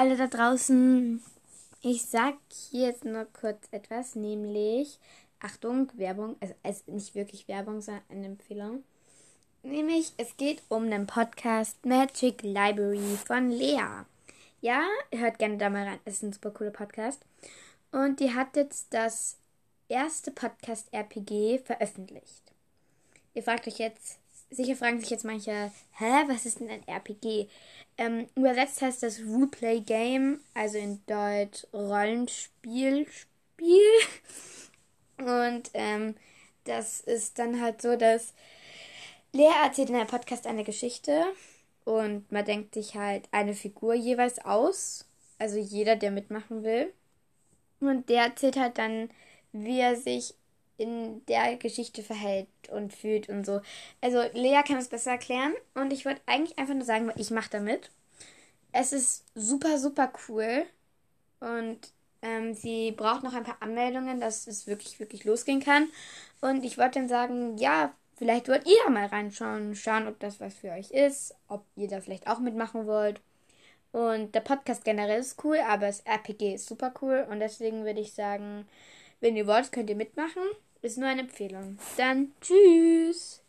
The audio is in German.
alle da draußen. Ich sag hier jetzt nur kurz etwas, nämlich Achtung, Werbung, also, also nicht wirklich Werbung, sondern eine Empfehlung. Nämlich, es geht um den Podcast Magic Library von Lea. Ja, hört gerne da mal rein. Es ist ein super cooler Podcast. Und die hat jetzt das erste Podcast-RPG veröffentlicht. Ihr fragt euch jetzt, sicher fragen sich jetzt manche, hä, was ist denn ein RPG? Ähm, übersetzt heißt das Roleplay Game, also in Deutsch Rollenspiel, Spiel. Und ähm, das ist dann halt so, dass Lea erzählt in einem Podcast eine Geschichte und man denkt sich halt eine Figur jeweils aus. Also jeder, der mitmachen will. Und der erzählt halt dann, wie er sich in der Geschichte verhält und fühlt und so. Also Lea kann es besser erklären und ich wollte eigentlich einfach nur sagen, ich mache damit. Es ist super, super cool und ähm, sie braucht noch ein paar Anmeldungen, dass es wirklich, wirklich losgehen kann. Und ich wollte dann sagen, ja, vielleicht wollt ihr da mal reinschauen, schauen, ob das was für euch ist, ob ihr da vielleicht auch mitmachen wollt. Und der Podcast generell ist cool, aber das RPG ist super cool und deswegen würde ich sagen, wenn ihr wollt, könnt ihr mitmachen. Ist nur eine Empfehlung. Dann tschüss.